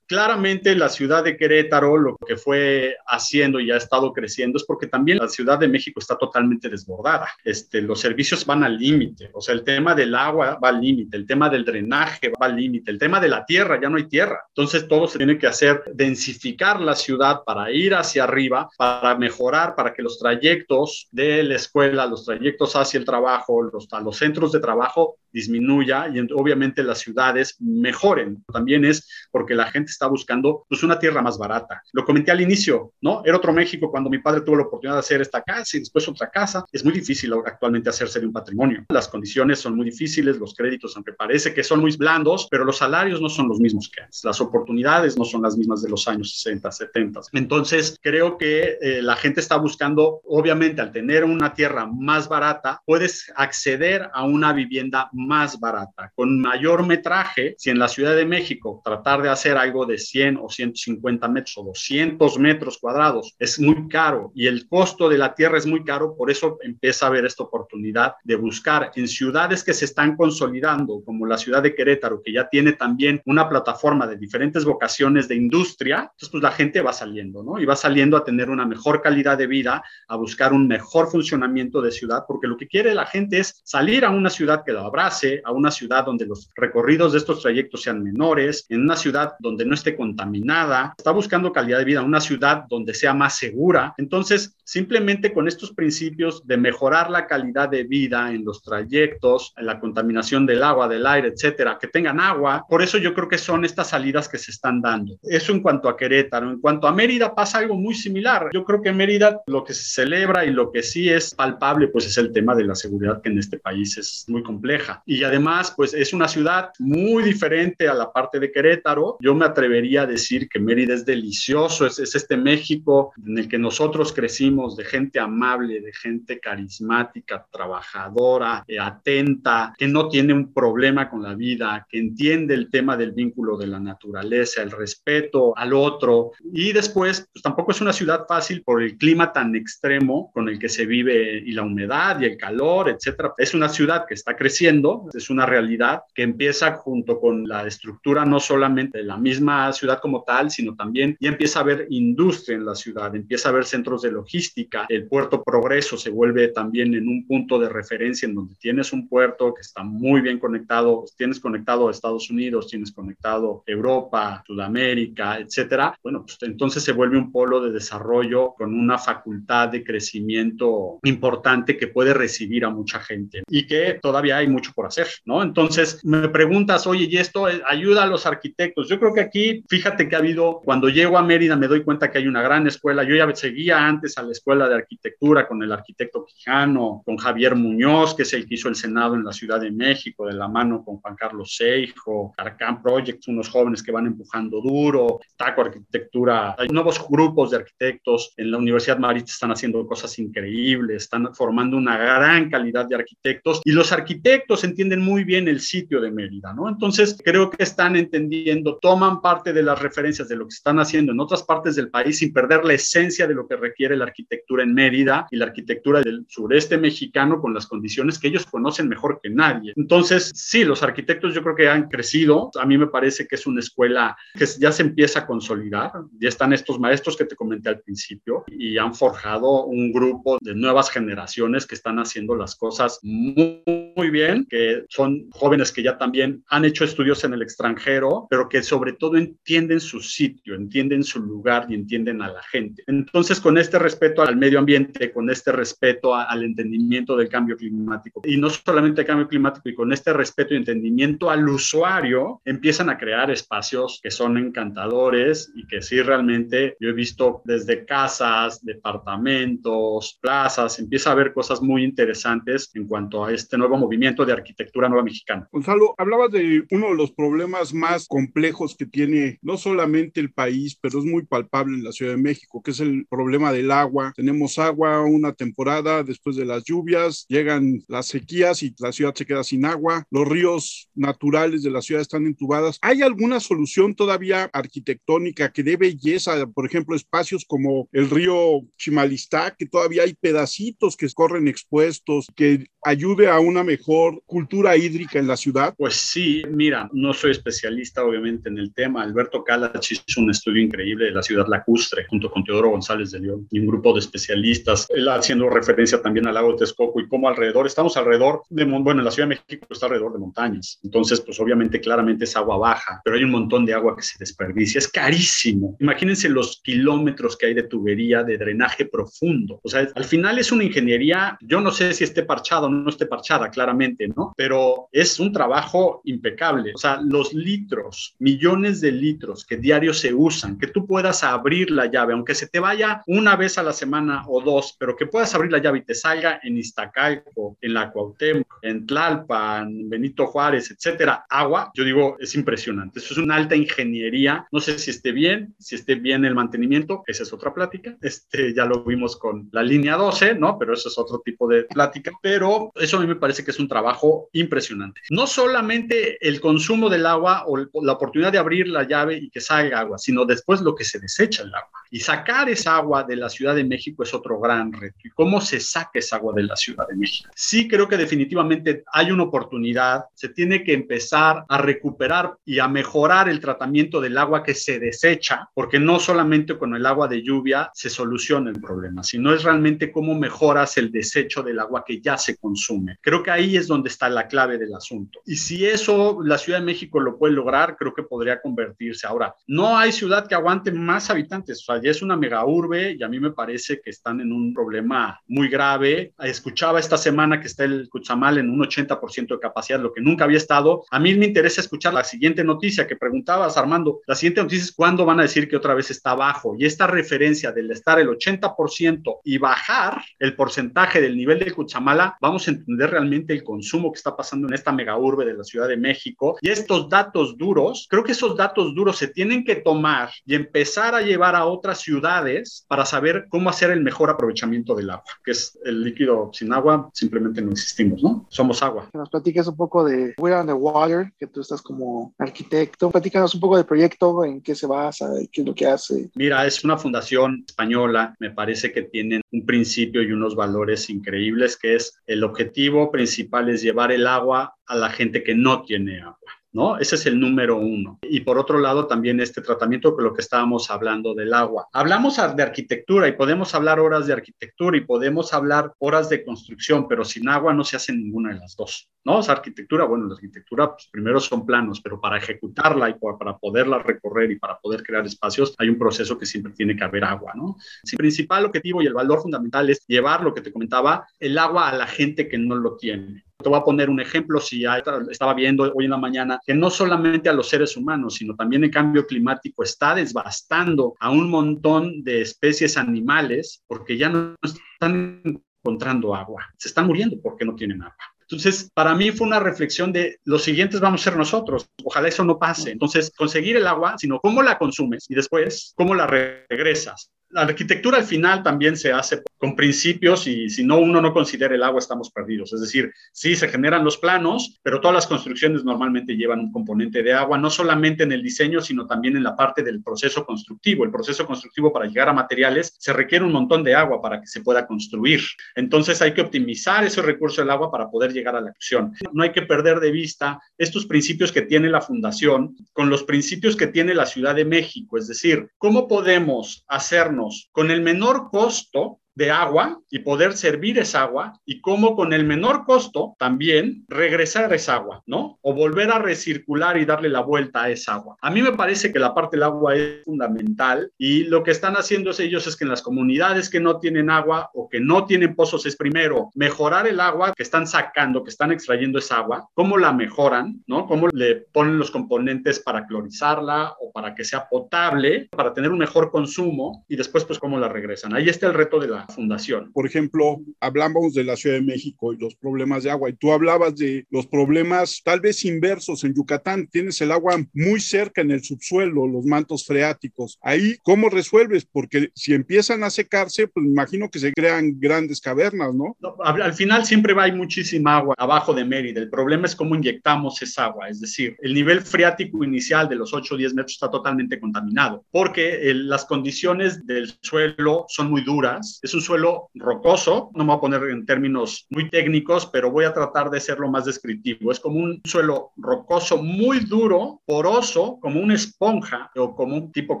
Claramente la ciudad de Querétaro lo que fue haciendo y ha estado creciendo es porque también la Ciudad de México está totalmente desbordada. Este, los servicios van al límite, o sea, el tema del agua va al límite, el tema del drenaje va al límite, el tema de la tierra, ya no hay tierra. Entonces todo se tiene que hacer, densificar la ciudad para ir hacia arriba, para mejorar, para que los trayectos de la escuela, los trayectos hacia el trabajo, los, los centros de trabajo disminuya y obviamente las ciudades mejoren. También es porque la gente está buscando pues una tierra más barata. Lo comenté al inicio, ¿no? Era otro México cuando mi padre tuvo la oportunidad de hacer esta casa y después otra casa. Es muy difícil actualmente hacerse de un patrimonio. Las condiciones son muy difíciles, los créditos, aunque parece que son muy blandos, pero los salarios no son los mismos que antes. Las oportunidades no son las mismas de los años 60, 70. Entonces, creo que eh, la gente está buscando, obviamente, al tener una tierra más barata, puedes acceder a una vivienda más barata, con mayor metraje. Si en la Ciudad de México tratar de hacer algo de 100 o 150 metros o 200 metros cuadrados es muy caro y el costo de la tierra es muy caro, por eso empieza a haber esta oportunidad de buscar en ciudades que se están consolidando, como la ciudad de Querétaro, que ya tiene también una plataforma de diferentes vocaciones de industria, entonces pues la gente va saliendo, ¿no? Y va saliendo a tener una mejor calidad de vida, a buscar un mejor funcionamiento de ciudad, porque lo que quiere la gente es salir a una ciudad que lo abrace, a una ciudad donde los recorridos de estos trayectos sean menores, en una ciudad donde no esté contaminada, está buscando calidad de vida, una ciudad donde sea más segura. Entonces, simplemente con estos principios de mejorar la calidad de vida en los trayectos, en la contaminación del agua, del aire, etcétera, que tengan agua, por eso yo creo que son estas salidas que se están dando. Eso en cuanto a Querétaro. En cuanto a Mérida pasa algo muy similar. Yo creo que Mérida lo que se celebra y lo que sí es palpable, pues es el tema de la seguridad que en este país es muy compleja. Y además, pues es una ciudad muy diferente a la parte de Querétaro. Yo me atrevería a decir que Mérida es delicioso, es, es este México en el que nosotros crecimos de gente amable, de gente carismática, trabajadora, eh, atenta, que no tiene un problema con la vida, que entiende el tema del vínculo de la naturaleza, el respeto al otro. Y después, pues tampoco es una ciudad fácil por el clima tan extremo con el que se vive y la humedad y el calor, etcétera. Es una ciudad que está creciendo, es una realidad que empieza junto con la estructura no solamente de la misma ciudad como tal, sino también ya empieza a haber industria en la ciudad, empieza a haber centros de logística, el puerto Progreso se vuelve también en un punto de referencia en donde tienes un puerto que está muy bien conectado, tienes conectado a Estados Unidos, tienes conectado Europa, Sudamérica, etcétera. Bueno, pues entonces se vuelve un polo de desarrollo con una facultad de crecimiento importante que puede recibir a mucha gente y que todavía hay mucho por hacer, ¿no? Entonces me preguntas, oye, ¿y esto ayuda a los arquitectos? Yo creo que aquí, fíjate que ha habido, cuando llego a Mérida me doy cuenta que hay una gran escuela, yo ya seguía antes a la escuela de arquitectura con el arquitecto Quijano, con Javier Muñoz, que es el que hizo el Senado en la Ciudad de México, de la mano con Juan Carlos Seijo, Arcan Project, unos jóvenes que van empujando duro, Taco Arquitectura, hay nuevos grupos de arquitectos en la Universidad Marista están haciendo cosas increíbles, están formando una gran calidad de arquitectos y los arquitectos entienden muy bien el sitio de Mérida, ¿no? Entonces creo que están entendiendo, toman parte de las referencias de lo que están haciendo en otras partes del país sin perder la esencia de lo que requiere la arquitectura en Mérida y la arquitectura del sureste mexicano con las condiciones que ellos conocen mejor que nadie. Entonces, sí, los arquitectos yo creo que han crecido. A mí me parece que es una escuela que ya se empieza a consolidar. Ya están estos maestros que te comenté al principio y han forjado un grupo de nuevas generaciones que están haciendo las cosas muy, muy bien, que son jóvenes que ya también han hecho estudios en el extranjero, pero que sobre todo entienden su sitio, entienden su lugar y entienden a la gente. Entonces, con este respeto al medio ambiente, con este respeto al entendimiento del cambio climático, y no solamente el cambio climático, y con este respeto y entendimiento al usuario, empiezan a crear espacios que son encantadores y que sí realmente yo he visto desde casas, departamentos, plazas, empieza a haber cosas muy interesantes en cuanto a este nuevo movimiento de arquitectura nueva mexicana. Gonzalo, hablabas de uno de los problemas más complejos que tiene no solamente el país, pero es muy palpable en la Ciudad de México, que es el problema del agua. Tenemos agua una temporada, después de las lluvias, llegan las sequías y la ciudad se queda sin agua. Los ríos naturales de la ciudad están entubadas. ¿Hay alguna solución todavía arquitectónica que dé belleza? Por ejemplo, espacios como el río Chimalistá, que todavía hay pedacitos que corren expuestos, que ayude a una mejor cultura hídrica en la ciudad? Pues sí, mira, no soy especialista obviamente en el tema. Alberto Calach hizo un estudio increíble de la ciudad lacustre junto con Teodoro González de León y un grupo de especialistas, él haciendo referencia también al lago de Texcoco y cómo alrededor, estamos alrededor de, bueno, en la Ciudad de México está alrededor de montañas. Entonces, pues obviamente claramente es agua baja, pero hay un montón de agua que se desperdicia. Es carísimo. Imagínense los kilómetros que hay de tubería de drenaje profundo. O sea, al final es una ingeniería, yo no sé si esté parchada o no esté parchada, claramente, ¿no? Pero es un trabajo impecable. O sea, los litros, millones de litros que diario se usan, que tú puedas abrir la llave, aunque se te vaya una vez a la semana o dos, pero que puedas abrir la llave y te salga en Iztacalco, en la Cuauhtémoc, en Tlalpan, en Benito Juárez, etcétera, agua, yo digo, es impresionante. Eso es una alta ingeniería. No sé si esté bien, si esté bien el mantenimiento, esa es otra plática. Este, ya lo vimos con la línea 12, ¿no? Pero eso es otro tipo de plática. Pero eso a mí me parece que es un trabajo impresionante. No solamente el consumo del agua o la oportunidad de abrir la llave y que salga agua, sino después lo que se desecha el agua. Y sacar esa agua de la Ciudad de México es otro gran reto. ¿Y cómo se saca esa agua de la Ciudad de México? Sí creo que definitivamente hay una oportunidad, se tiene que empezar a recuperar y a mejorar el tratamiento del agua que se desecha, porque no solamente con el agua de lluvia se soluciona el problema, sino es realmente cómo mejoras el desecho del agua que ya se consume. Creo que ahí es donde está la clave del asunto. Y si eso la Ciudad de México lo puede lograr, creo que podría convertirse. Ahora, no hay ciudad que aguante más habitantes, o sea, ya es una mega urbe y a mí me parece que están en un problema muy grave. Escuchaba esta semana que está el Cuchamal en un 80% de capacidad, lo que nunca había estado. A mí me interesa escuchar la siguiente noticia que preguntabas, Armando. La siguiente noticia es cuándo van a decir que otra vez está bajo. Y esta referencia del estar el 80% y bajar el porcentaje del nivel del Cuchamala, vamos a entender realmente el consumo que está pasando en esta mega urbe de la Ciudad de México. Y estos datos duros, creo que esos datos duros se tienen que tomar y empezar a llevar a otras ciudades para saber cómo hacer el mejor aprovechamiento del agua, que es el líquido sin agua, simplemente no existimos, ¿no? Somos agua. Que nos platiques un poco de We're on the Water, que tú estás como arquitecto. Platícanos un poco del proyecto, en qué se basa qué es lo que hace. Mira, es una fundación española, me parece que tienen un principio y unos valores increíbles, que es el objetivo principal es llevar el agua a la gente que no tiene agua. ¿No? Ese es el número uno. Y por otro lado, también este tratamiento con lo que estábamos hablando del agua. Hablamos de arquitectura y podemos hablar horas de arquitectura y podemos hablar horas de construcción, pero sin agua no se hace ninguna de las dos, ¿no? Esa arquitectura, bueno, la arquitectura pues, primero son planos, pero para ejecutarla y para poderla recorrer y para poder crear espacios, hay un proceso que siempre tiene que haber agua, ¿no? El principal objetivo y el valor fundamental es llevar lo que te comentaba, el agua a la gente que no lo tiene. Te voy a poner un ejemplo, si ya estaba viendo hoy en la mañana, que no solamente a los seres humanos, sino también el cambio climático está devastando a un montón de especies animales porque ya no están encontrando agua, se están muriendo porque no tienen agua. Entonces, para mí fue una reflexión de los siguientes vamos a ser nosotros. Ojalá eso no pase. Entonces, conseguir el agua, sino cómo la consumes y después cómo la regresas la arquitectura al final también se hace con principios y si no uno no considera el agua estamos perdidos. Es decir, sí se generan los planos, pero todas las construcciones normalmente llevan un componente de agua, no solamente en el diseño, sino también en la parte del proceso constructivo. El proceso constructivo para llegar a materiales se requiere un montón de agua para que se pueda construir. Entonces hay que optimizar ese recurso del agua para poder llegar a la acción. No hay que perder de vista estos principios que tiene la fundación con los principios que tiene la Ciudad de México. Es decir, ¿cómo podemos hacernos con el menor costo de agua y poder servir esa agua y cómo con el menor costo también regresar esa agua, ¿no? O volver a recircular y darle la vuelta a esa agua. A mí me parece que la parte del agua es fundamental y lo que están haciendo ellos es que en las comunidades que no tienen agua o que no tienen pozos es primero mejorar el agua que están sacando, que están extrayendo esa agua, cómo la mejoran, ¿no? Cómo le ponen los componentes para clorizarla o para que sea potable, para tener un mejor consumo y después pues cómo la regresan. Ahí está el reto de la fundación. Por ejemplo, hablamos de la Ciudad de México y los problemas de agua, y tú hablabas de los problemas tal vez inversos en Yucatán. Tienes el agua muy cerca en el subsuelo, los mantos freáticos. Ahí, ¿cómo resuelves? Porque si empiezan a secarse, pues imagino que se crean grandes cavernas, ¿no? al, final siempre hay muchísima agua abajo de Mérida. El problema es cómo inyectamos esa agua, es decir, el nivel freático inicial de los 8 o 10 metros está totalmente contaminado, porque las condiciones del suelo son muy duras. Es un suelo rocoso, no me voy a poner en términos muy técnicos, pero voy a tratar de ser lo más descriptivo. Es como un suelo rocoso muy duro, poroso, como una esponja o como un tipo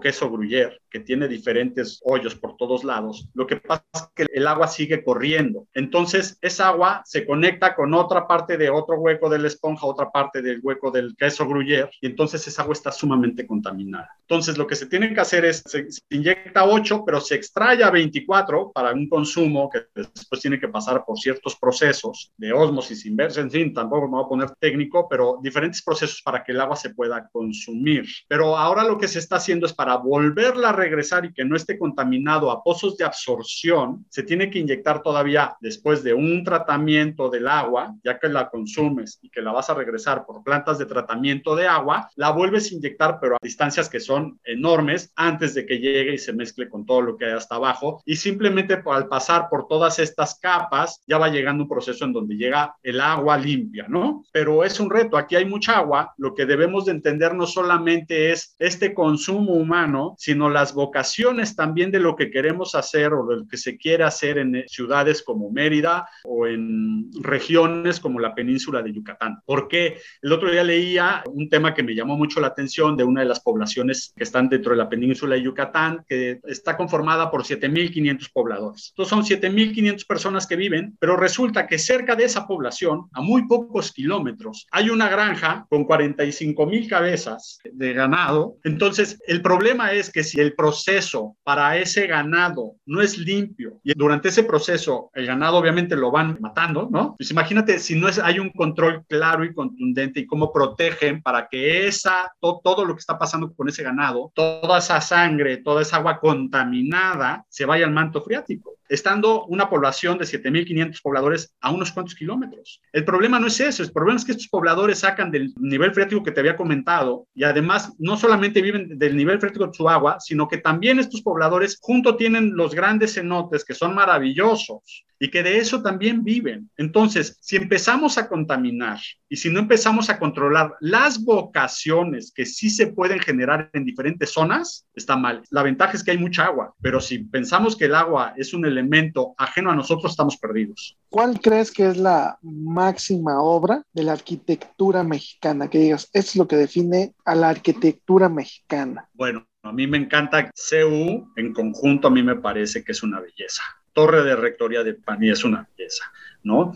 queso gruyere que tiene diferentes hoyos por todos lados. Lo que pasa es que el agua sigue corriendo. Entonces, esa agua se conecta con otra parte de otro hueco de la esponja, otra parte del hueco del queso gruyere, y entonces esa agua está sumamente contaminada. Entonces, lo que se tiene que hacer es, se, se inyecta 8, pero se extrae a 24 para un consumo que después tiene que pasar por ciertos procesos de osmosis inversa, en fin, tampoco me voy a poner técnico, pero diferentes procesos para que el agua se pueda consumir. Pero ahora lo que se está haciendo es para volverla a regresar y que no esté contaminado a pozos de absorción, se tiene que inyectar todavía después de un tratamiento del agua, ya que la consumes y que la vas a regresar por plantas de tratamiento de agua, la vuelves a inyectar, pero a distancias que son enormes antes de que llegue y se mezcle con todo lo que hay hasta abajo. Y simplemente al pasar por todas estas capas, ya va llegando un proceso en donde llega el agua limpia, ¿no? Pero es un reto. Aquí hay mucha agua. Lo que debemos de entender no solamente es este consumo humano, sino las vocaciones también de lo que queremos hacer o lo que se quiere hacer en ciudades como Mérida o en regiones como la península de Yucatán. Porque el otro día leía un tema que me llamó mucho la atención de una de las poblaciones que están dentro de la península de Yucatán, que está conformada por 7.500 pobladores. Entonces son 7.500 personas que viven, pero resulta que cerca de esa población, a muy pocos kilómetros, hay una granja con 45.000 cabezas de ganado. Entonces, el problema es que si el proceso para ese ganado no es limpio y durante ese proceso el ganado obviamente lo van matando, ¿no? Pues imagínate si no es, hay un control claro y contundente y cómo protegen para que esa, todo lo que está pasando con ese ganado, toda esa sangre, toda esa agua contaminada se vaya al manto freático people. Estando una población de 7.500 pobladores a unos cuantos kilómetros. El problema no es eso, el problema es que estos pobladores sacan del nivel freático que te había comentado y además no solamente viven del nivel freático de su agua, sino que también estos pobladores junto tienen los grandes cenotes que son maravillosos y que de eso también viven. Entonces, si empezamos a contaminar y si no empezamos a controlar las vocaciones que sí se pueden generar en diferentes zonas, está mal. La ventaja es que hay mucha agua, pero si pensamos que el agua es un elemento ajeno a nosotros, estamos perdidos. ¿Cuál crees que es la máxima obra de la arquitectura mexicana? Que digas, es lo que define a la arquitectura mexicana. Bueno, a mí me encanta CU en conjunto, a mí me parece que es una belleza torre de rectoría de Pani es una pieza, ¿no?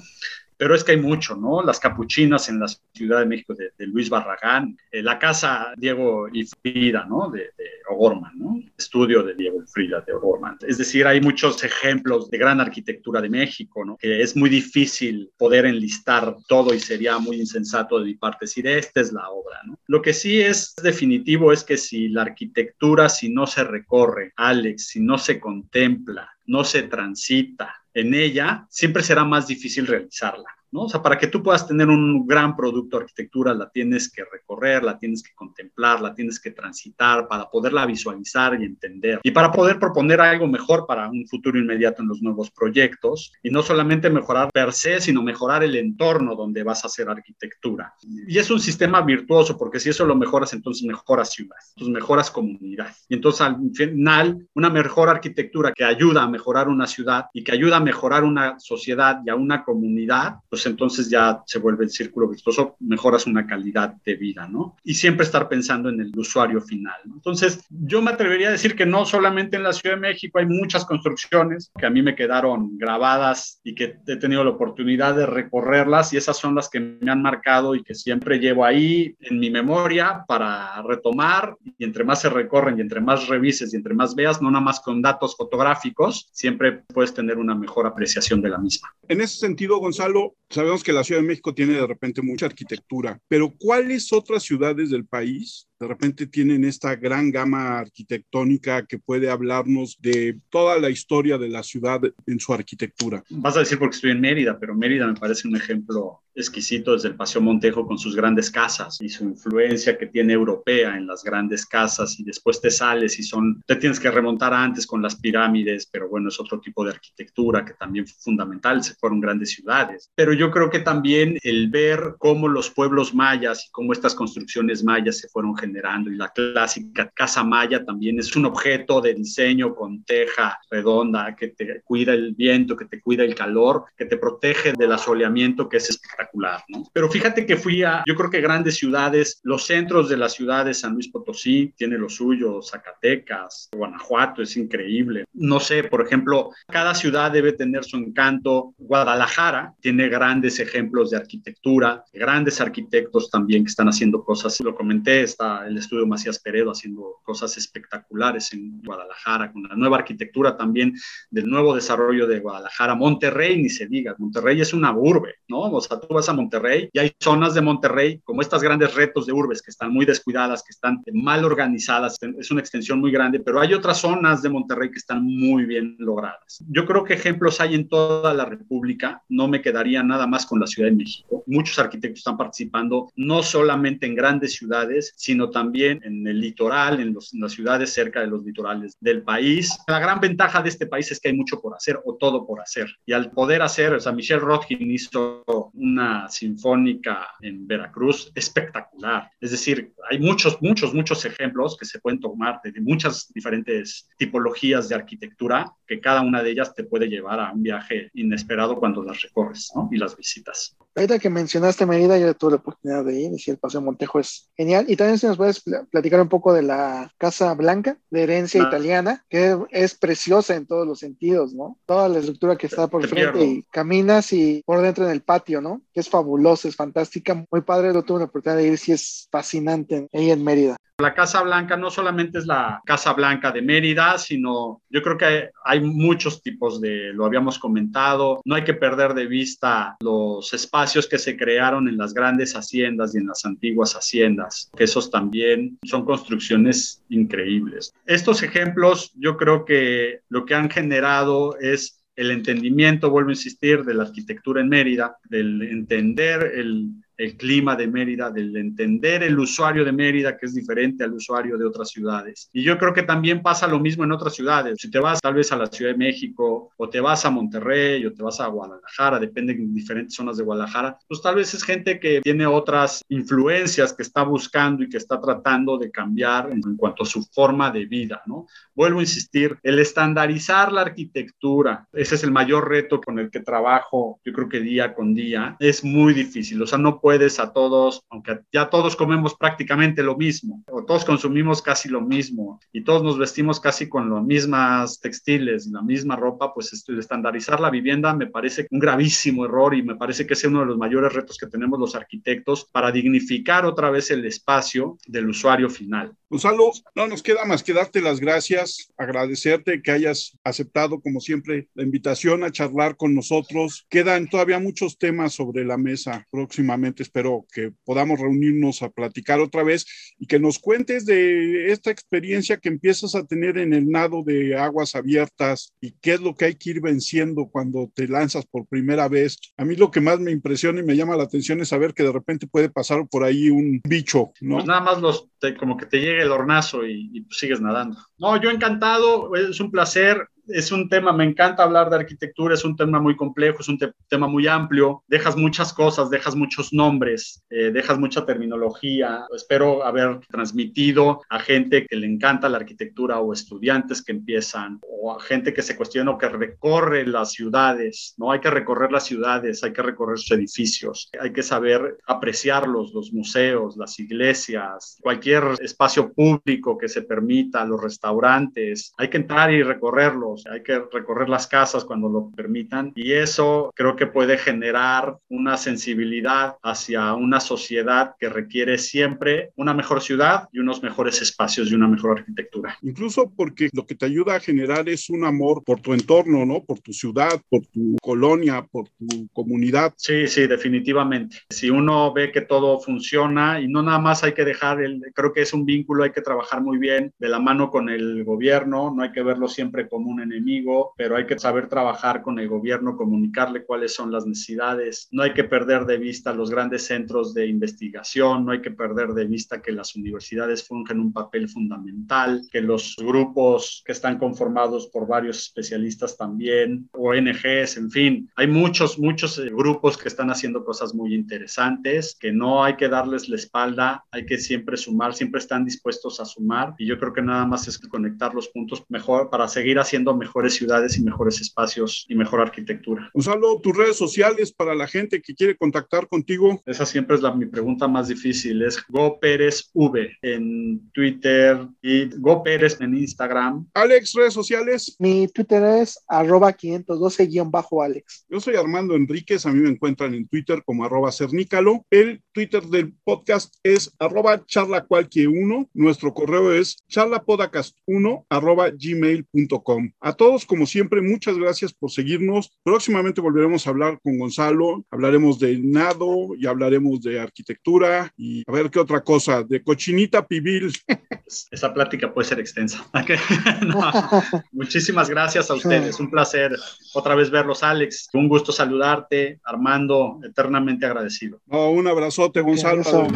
Pero es que hay mucho, ¿no? Las capuchinas en la Ciudad de México de, Luis Barragán, eh, la casa Diego y Frida, ¿no? De, de O'Gorman, ¿no? Estudio de Diego y Frida de O'Gorman. Es decir, hay muchos ejemplos de gran arquitectura de México, ¿no? Que es muy difícil poder enlistar todo y sería muy insensato de mi parte decir, esta es la obra, ¿no? Lo que sí es definitivo es que si la arquitectura, si no se recorre, Alex, si no se contempla, no se transita en ella, siempre será más difícil realizarla. ¿No? O sea, para que tú puedas tener un gran producto de arquitectura, la tienes que recorrer, la tienes que contemplar, la tienes que transitar para poderla visualizar y entender. Y para poder proponer algo mejor para un futuro inmediato en los nuevos proyectos. Y no solamente mejorar per se, sino mejorar el entorno donde vas a hacer arquitectura. Y es un sistema virtuoso, porque si eso lo mejoras, entonces mejoras ciudad, entonces mejoras comunidad. Y entonces al final, una mejor arquitectura que ayuda a mejorar una ciudad y que ayuda a mejorar una sociedad y a una comunidad, pues pues entonces ya se vuelve el círculo virtuoso, mejoras una calidad de vida, ¿no? Y siempre estar pensando en el usuario final. ¿no? Entonces, yo me atrevería a decir que no solamente en la Ciudad de México hay muchas construcciones que a mí me quedaron grabadas y que he tenido la oportunidad de recorrerlas y esas son las que me han marcado y que siempre llevo ahí en mi memoria para retomar y entre más se recorren y entre más revises y entre más veas, no nada más con datos fotográficos, siempre puedes tener una mejor apreciación de la misma. En ese sentido, Gonzalo, sabemos que la Ciudad de México tiene de repente mucha arquitectura, pero ¿cuáles otras ciudades del país de repente tienen esta gran gama arquitectónica que puede hablarnos de toda la historia de la ciudad en su arquitectura. Vas a decir porque estoy en Mérida, pero Mérida me parece un ejemplo exquisito desde el Paseo Montejo con sus grandes casas y su influencia que tiene europea en las grandes casas y después te sales y son, te tienes que remontar antes con las pirámides, pero bueno, es otro tipo de arquitectura que también fue fundamental, se fueron grandes ciudades. Pero yo creo que también el ver cómo los pueblos mayas y cómo estas construcciones mayas se fueron generando generando y la clásica casa maya también es un objeto de diseño con teja redonda que te cuida el viento, que te cuida el calor, que te protege del asoleamiento que es espectacular, ¿no? Pero fíjate que fui a, yo creo que grandes ciudades, los centros de las ciudades, San Luis Potosí tiene lo suyo, Zacatecas, Guanajuato es increíble. No sé, por ejemplo, cada ciudad debe tener su encanto. Guadalajara tiene grandes ejemplos de arquitectura, grandes arquitectos también que están haciendo cosas, lo comenté, está el estudio Macías Peredo haciendo cosas espectaculares en Guadalajara, con la nueva arquitectura también del nuevo desarrollo de Guadalajara. Monterrey, ni se diga, Monterrey es una urbe, ¿no? O sea, tú vas a Monterrey y hay zonas de Monterrey como estas grandes retos de urbes que están muy descuidadas, que están mal organizadas, es una extensión muy grande, pero hay otras zonas de Monterrey que están muy bien logradas. Yo creo que ejemplos hay en toda la República, no me quedaría nada más con la Ciudad de México. Muchos arquitectos están participando no solamente en grandes ciudades, sino también en el litoral, en, las ciudades cerca de los litorales del país. La gran ventaja de este país es que hay mucho por hacer o todo por hacer. Y al poder hacer, o sea, Michelle Rothkin hizo una sinfónica en Veracruz espectacular. Es decir, hay muchos, muchos, muchos ejemplos que se pueden tomar de muchas diferentes tipologías de arquitectura, que cada una de ellas te puede llevar a un viaje inesperado cuando las recorres ¿no? y las visitas. Ahorita que mencionaste Mérida, yo tuve la oportunidad de ir, y si el Paseo Montejo es genial. Y también si nos puedes platicar un poco de la Casa Blanca, de herencia ah. italiana, que es preciosa en todos los sentidos, ¿no? Toda la estructura que está por frente y caminas y por dentro en el patio, ¿no? Que es fabuloso, es fantástica, muy padre, lo tuve la oportunidad de ir, sí es fascinante ahí en Mérida. La Casa Blanca no solamente es la Casa Blanca de Mérida, sino yo creo que hay muchos tipos de, lo habíamos comentado, no hay que perder de vista los espacios que se crearon en las grandes haciendas y en las antiguas haciendas, que esos también son construcciones increíbles. Estos ejemplos yo creo que lo que han generado es el entendimiento, vuelvo a insistir, de la arquitectura en Mérida, del entender el el clima de Mérida, del entender el usuario de Mérida, que es diferente al usuario de otras ciudades. Y yo creo que también pasa lo mismo en otras ciudades. Si te vas tal vez a la Ciudad de México, o te vas a Monterrey, o te vas a Guadalajara, depende de diferentes zonas de Guadalajara, pues tal vez es gente que tiene otras influencias, que está buscando y que está tratando de cambiar en, cuanto a su forma de vida, ¿no? Vuelvo a insistir, el estandarizar la arquitectura, ese es el mayor reto con el que trabajo, yo creo que día con día, es muy difícil. O sea, no puedes a todos, aunque ya todos comemos prácticamente lo mismo, o todos consumimos casi lo mismo, y todos nos vestimos casi con las mismas textiles, la misma ropa, pues estandarizar la vivienda me parece un gravísimo error y me parece que es uno de los mayores retos que tenemos los arquitectos para dignificar otra vez el espacio del usuario final. Gonzalo, no nos queda más que darte las gracias, agradecerte que hayas aceptado, como siempre, la invitación a charlar con nosotros. Quedan todavía muchos temas sobre la mesa próximamente. Espero que podamos reunirnos a platicar otra vez y que nos cuentes de esta experiencia que empiezas a tener en el nado de aguas abiertas y qué es lo que hay que ir venciendo cuando te lanzas por primera vez. A mí lo que más me impresiona y me llama la atención es saber que de repente puede pasar por ahí un bicho, ¿no? Pues nada más los, como que te llega el hornazo y, y sigues nadando. No, yo encantado, es un placer es un tema, me encanta hablar de arquitectura, es un tema muy complejo, es un tema muy amplio, dejas muchas cosas, dejas muchos nombres, eh, dejas mucha terminología. Espero haber transmitido a gente que le encanta la arquitectura o estudiantes que empiezan o a gente que se cuestiona o que recorre las ciudades, ¿no? Hay que recorrer las ciudades, hay que recorrer sus edificios, hay que saber apreciarlos, los museos, las iglesias, cualquier espacio público que se permita, los restaurantes, hay que entrar y recorrerlos hay que recorrer las casas cuando lo permitan y eso creo que puede generar una sensibilidad hacia una sociedad que requiere siempre una mejor ciudad y unos mejores espacios y una mejor arquitectura. Incluso porque lo que te ayuda a generar es un amor por tu entorno, ¿no? Por tu ciudad, por tu colonia, por tu comunidad. Sí, sí, definitivamente. Si uno ve que todo funciona y no nada más hay que dejar el, creo que es un vínculo, hay que trabajar muy bien de la mano con el gobierno, no hay que verlo siempre como un enemigo, pero hay que saber trabajar con el gobierno, comunicarle cuáles son las necesidades. No hay que perder de vista los grandes centros de investigación, no hay que perder de vista que las universidades fungen un papel fundamental, que los grupos que están conformados por varios especialistas también, ONGs, en fin, hay muchos, muchos eh, grupos que están haciendo cosas muy interesantes, que no hay que darles la espalda, hay que siempre sumar, siempre están dispuestos a sumar y yo creo que nada más es conectar los puntos mejor para seguir haciendo mejores ciudades y mejores espacios y mejor arquitectura. Gonzalo, tus redes sociales para la gente que quiere contactar contigo. Esa siempre es la, mi pregunta más difícil. Es Go Pérez V en Twitter y Go Pérez en Instagram. Alex, redes sociales. Mi Twitter es arroba 512-Alex. Yo soy Armando Enríquez. A mí me encuentran en Twitter como arroba cernícalo. El Twitter del podcast es arroba charlacualquier1. Nuestro correo es charlapodcast1 arroba gmail.com. A todos, como siempre, muchas gracias por seguirnos. Próximamente volveremos a hablar con Gonzalo. Hablaremos de nado y hablaremos de arquitectura y a ver qué otra cosa, de cochinita pibil. Esa plática puede ser extensa. Muchísimas gracias a ustedes. Un placer otra vez verlos, Alex. Un gusto saludarte, Armando, eternamente agradecido. un abrazote, Gonzalo.